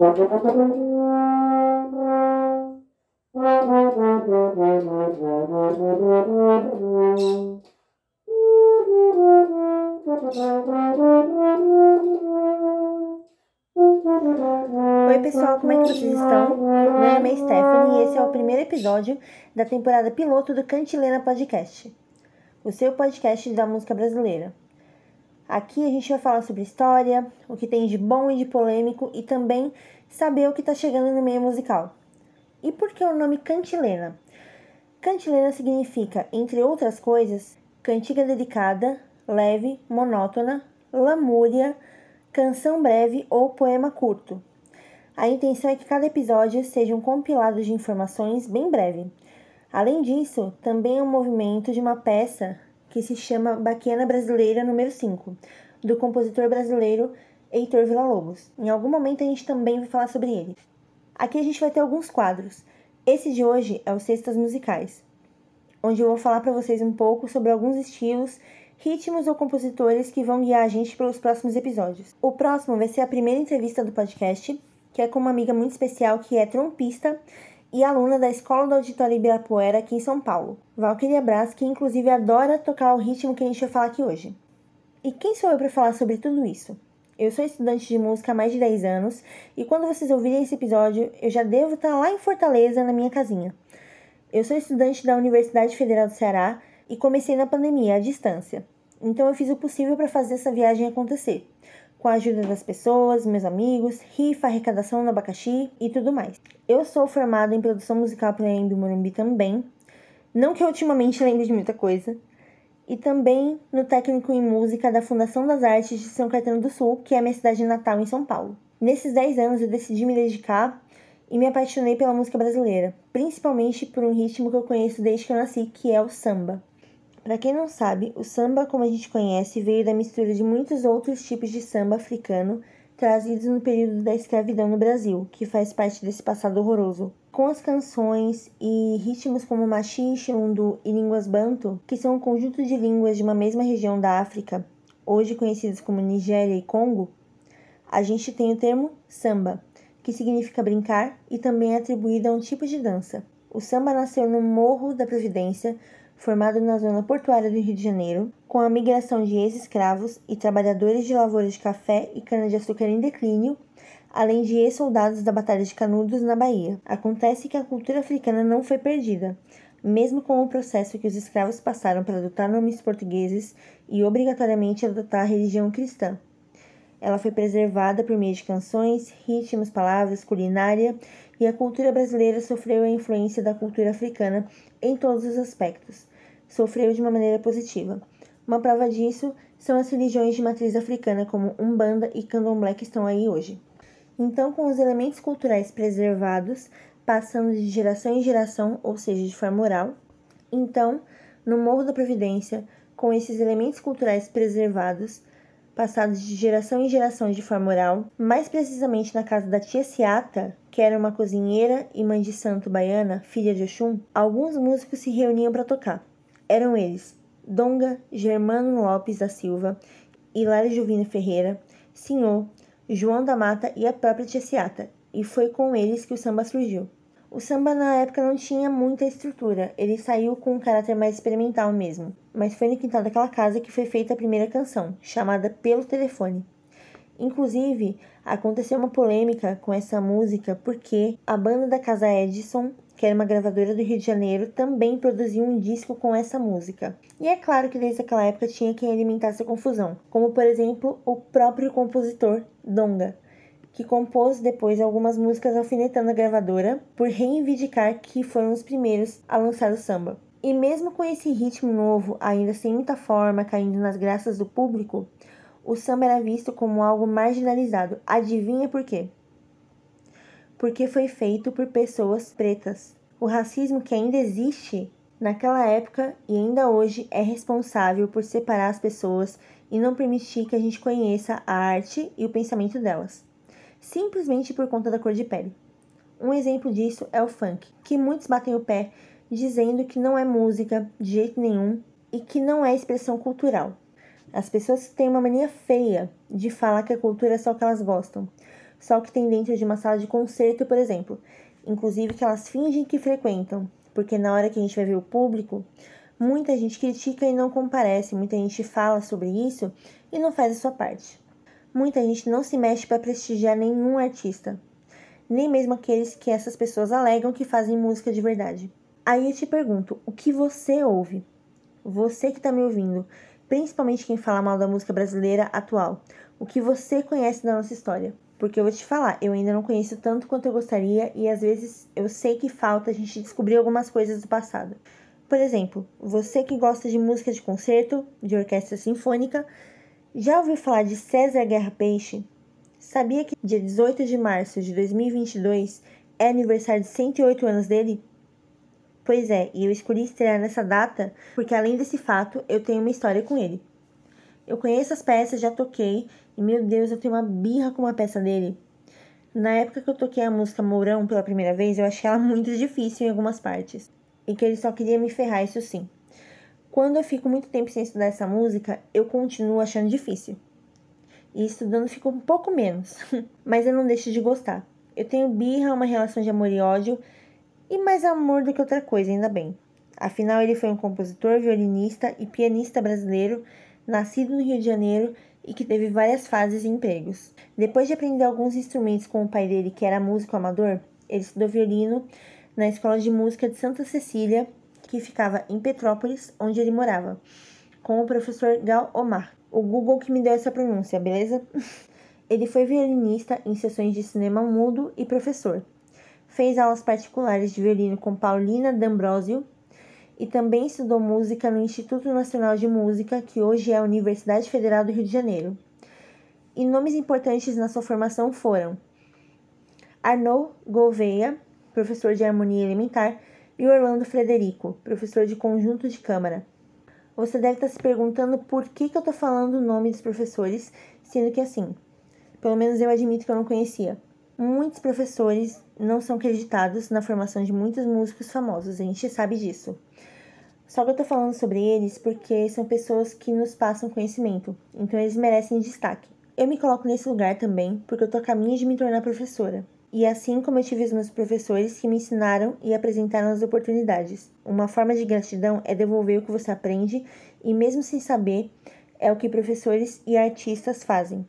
Oi pessoal, como é que vocês estão? Meu nome é Stephanie e esse é o primeiro episódio da temporada piloto do Cantilena Podcast, o seu podcast da música brasileira. Aqui a gente vai falar sobre história, o que tem de bom e de polêmico e também saber o que está chegando no meio musical. E por que o nome Cantilena? Cantilena significa, entre outras coisas, cantiga dedicada, leve, monótona, lamúria, canção breve ou poema curto. A intenção é que cada episódio seja um compilado de informações bem breve. Além disso, também é um movimento de uma peça que se chama Baquiana Brasileira número 5, do compositor brasileiro Heitor Villa-Lobos. Em algum momento a gente também vai falar sobre ele. Aqui a gente vai ter alguns quadros. Esse de hoje é o Cestas Musicais, onde eu vou falar para vocês um pouco sobre alguns estilos, ritmos ou compositores que vão guiar a gente pelos próximos episódios. O próximo vai ser a primeira entrevista do podcast, que é com uma amiga muito especial que é trompista e aluna da Escola do Auditório Ibirapuera aqui em São Paulo, Valkyria Brás, que inclusive adora tocar o ritmo que a gente vai falar aqui hoje. E quem sou eu para falar sobre tudo isso? Eu sou estudante de música há mais de 10 anos e quando vocês ouvirem esse episódio, eu já devo estar lá em Fortaleza, na minha casinha. Eu sou estudante da Universidade Federal do Ceará e comecei na pandemia, à distância. Então eu fiz o possível para fazer essa viagem acontecer com a ajuda das pessoas, meus amigos, rifa, arrecadação no abacaxi e tudo mais. Eu sou formada em produção musical pela Embi Morumbi também, não que eu ultimamente lembre de muita coisa, e também no técnico em música da Fundação das Artes de São Caetano do Sul, que é minha cidade natal em São Paulo. Nesses 10 anos eu decidi me dedicar e me apaixonei pela música brasileira, principalmente por um ritmo que eu conheço desde que eu nasci, que é o samba. Para quem não sabe, o samba, como a gente conhece, veio da mistura de muitos outros tipos de samba africano trazidos no período da escravidão no Brasil, que faz parte desse passado horroroso. Com as canções e ritmos como machi, xilundu e línguas banto, que são um conjunto de línguas de uma mesma região da África, hoje conhecidas como Nigéria e Congo, a gente tem o termo samba, que significa brincar e também é atribuído a um tipo de dança. O samba nasceu no Morro da Providência, formado na zona portuária do Rio de Janeiro, com a migração de ex-escravos e trabalhadores de lavouras de café e cana-de-açúcar em declínio, além de ex-soldados da Batalha de Canudos, na Bahia. Acontece que a cultura africana não foi perdida, mesmo com o processo que os escravos passaram para adotar nomes portugueses e obrigatoriamente adotar a religião cristã. Ela foi preservada por meio de canções, ritmos, palavras, culinária, e a cultura brasileira sofreu a influência da cultura africana em todos os aspectos. Sofreu de uma maneira positiva. Uma prova disso são as religiões de matriz africana, como Umbanda e Candomblé, que estão aí hoje. Então, com os elementos culturais preservados, passando de geração em geração, ou seja, de forma oral, então, no Morro da Providência, com esses elementos culturais preservados, passados de geração em geração de forma oral, mais precisamente na casa da tia Ciata, que era uma cozinheira e mãe de santo baiana, filha de Oxum, alguns músicos se reuniam para tocar. Eram eles Donga, Germano Lopes da Silva, Hilário Juvino Ferreira, Senhor, João da Mata e a própria tia Ciata, e foi com eles que o samba surgiu. O samba na época não tinha muita estrutura, ele saiu com um caráter mais experimental mesmo, mas foi no quintal daquela casa que foi feita a primeira canção, chamada Pelo Telefone. Inclusive, aconteceu uma polêmica com essa música porque a banda da Casa Edison, que era uma gravadora do Rio de Janeiro, também produziu um disco com essa música. E é claro que desde aquela época tinha quem alimentasse a confusão, como por exemplo o próprio compositor Donga que compôs depois algumas músicas alfinetando a gravadora por reivindicar que foram os primeiros a lançar o samba. E mesmo com esse ritmo novo, ainda sem muita forma, caindo nas graças do público, o samba era visto como algo marginalizado. Adivinha por quê? Porque foi feito por pessoas pretas. O racismo que ainda existe naquela época e ainda hoje é responsável por separar as pessoas e não permitir que a gente conheça a arte e o pensamento delas simplesmente por conta da cor de pele. Um exemplo disso é o funk, que muitos batem o pé dizendo que não é música de jeito nenhum e que não é expressão cultural. As pessoas têm uma mania feia de falar que a cultura é só o que elas gostam, só que tem dentro de uma sala de concerto, por exemplo. Inclusive que elas fingem que frequentam, porque na hora que a gente vai ver o público, muita gente critica e não comparece, muita gente fala sobre isso e não faz a sua parte. Muita gente não se mexe para prestigiar nenhum artista, nem mesmo aqueles que essas pessoas alegam que fazem música de verdade. Aí eu te pergunto, o que você ouve? Você que está me ouvindo, principalmente quem fala mal da música brasileira atual, o que você conhece da nossa história? Porque eu vou te falar, eu ainda não conheço tanto quanto eu gostaria e às vezes eu sei que falta a gente descobrir algumas coisas do passado. Por exemplo, você que gosta de música de concerto, de orquestra sinfônica, já ouviu falar de César Guerra Peixe? Sabia que dia 18 de março de 2022 é aniversário de 108 anos dele? Pois é, e eu escolhi estrear nessa data porque, além desse fato, eu tenho uma história com ele. Eu conheço as peças, já toquei, e meu Deus, eu tenho uma birra com uma peça dele. Na época que eu toquei a música Mourão pela primeira vez, eu achei ela muito difícil em algumas partes, e que ele só queria me ferrar, isso sim. Quando eu fico muito tempo sem estudar essa música, eu continuo achando difícil. E estudando fica um pouco menos, mas eu não deixo de gostar. Eu tenho birra, uma relação de amor e ódio, e mais amor do que outra coisa, ainda bem. Afinal, ele foi um compositor, violinista e pianista brasileiro nascido no Rio de Janeiro e que teve várias fases e empregos. Depois de aprender alguns instrumentos com o pai dele, que era músico amador, ele estudou violino na Escola de Música de Santa Cecília, que ficava em Petrópolis, onde ele morava, com o professor Gal Omar. O Google que me deu essa pronúncia, beleza? ele foi violinista em sessões de cinema mudo e professor. Fez aulas particulares de violino com Paulina D'Ambrosio, e também estudou música no Instituto Nacional de Música, que hoje é a Universidade Federal do Rio de Janeiro. E nomes importantes na sua formação foram Arnaud Gouveia, professor de harmonia elementar, e Orlando Frederico, professor de conjunto de câmara. Você deve estar se perguntando por que, que eu estou falando o nome dos professores, sendo que assim, pelo menos eu admito que eu não conhecia. Muitos professores não são acreditados na formação de muitos músicos famosos, a gente sabe disso. Só que eu tô falando sobre eles porque são pessoas que nos passam conhecimento, então eles merecem destaque. Eu me coloco nesse lugar também porque eu tô a caminho de me tornar professora. E assim como eu tive os meus professores que me ensinaram e apresentaram as oportunidades. Uma forma de gratidão é devolver o que você aprende e, mesmo sem saber, é o que professores e artistas fazem.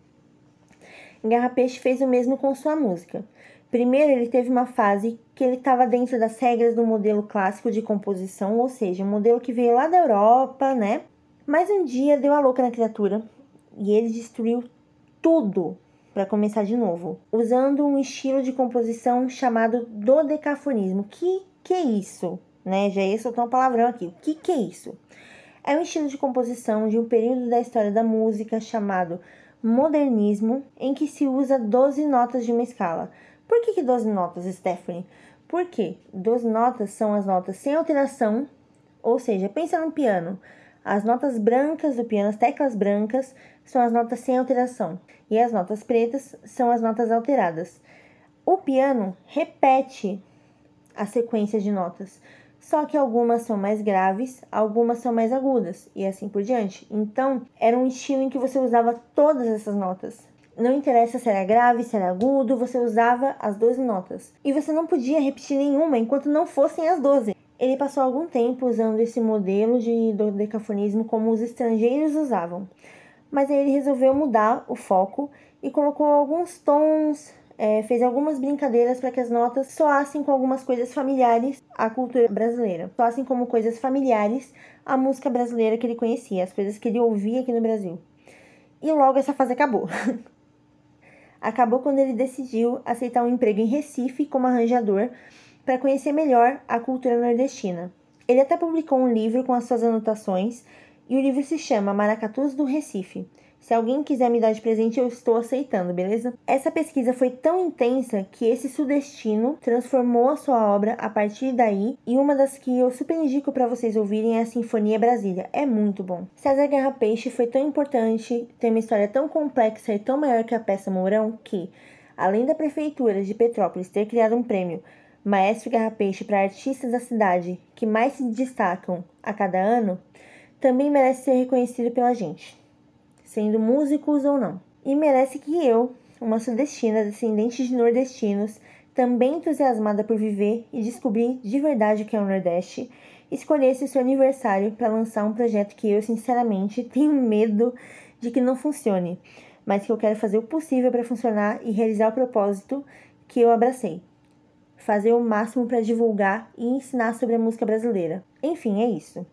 Garra Peixe fez o mesmo com sua música. Primeiro, ele teve uma fase que ele estava dentro das regras do modelo clássico de composição, ou seja, um modelo que veio lá da Europa, né? Mas um dia deu a louca na criatura e ele destruiu tudo para começar de novo, usando um estilo de composição chamado dodecafonismo. Que que é isso? Né? Já ia soltar um palavrão aqui. Que que é isso? É um estilo de composição de um período da história da música chamado modernismo, em que se usa 12 notas de uma escala por que, que 12 notas, Stephanie? Porque 12 notas são as notas sem alteração, ou seja, pensa no piano. As notas brancas do piano, as teclas brancas, são as notas sem alteração, e as notas pretas são as notas alteradas. O piano repete a sequência de notas, só que algumas são mais graves, algumas são mais agudas, e assim por diante. Então, era um estilo em que você usava todas essas notas. Não interessa se era grave, se era agudo, você usava as 12 notas. E você não podia repetir nenhuma enquanto não fossem as 12. Ele passou algum tempo usando esse modelo de dodecafonismo como os estrangeiros usavam. Mas aí ele resolveu mudar o foco e colocou alguns tons, é, fez algumas brincadeiras para que as notas soassem com algumas coisas familiares à cultura brasileira, soassem como coisas familiares à música brasileira que ele conhecia, as coisas que ele ouvia aqui no Brasil. E logo essa fase acabou. acabou quando ele decidiu aceitar um emprego em Recife como arranjador para conhecer melhor a cultura nordestina. Ele até publicou um livro com as suas anotações e o livro se chama Maracatus do Recife. Se alguém quiser me dar de presente, eu estou aceitando, beleza? Essa pesquisa foi tão intensa que esse sudestino transformou a sua obra a partir daí, e uma das que eu super indico para vocês ouvirem é a Sinfonia Brasília. É muito bom. César Guerra Peixe foi tão importante, tem uma história tão complexa e tão maior que a peça Mourão que, além da prefeitura de Petrópolis ter criado um prêmio Maestro Guerra Peixe para artistas da cidade que mais se destacam a cada ano, também merece ser reconhecido pela gente sendo músicos ou não. E merece que eu, uma sudestina descendente de nordestinos, também entusiasmada por viver e descobrir de verdade o que é o Nordeste, escolhesse o seu aniversário para lançar um projeto que eu, sinceramente, tenho medo de que não funcione, mas que eu quero fazer o possível para funcionar e realizar o propósito que eu abracei. Fazer o máximo para divulgar e ensinar sobre a música brasileira. Enfim, é isso.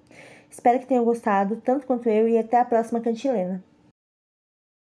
Espero que tenham gostado, tanto quanto eu, e até a próxima cantilena.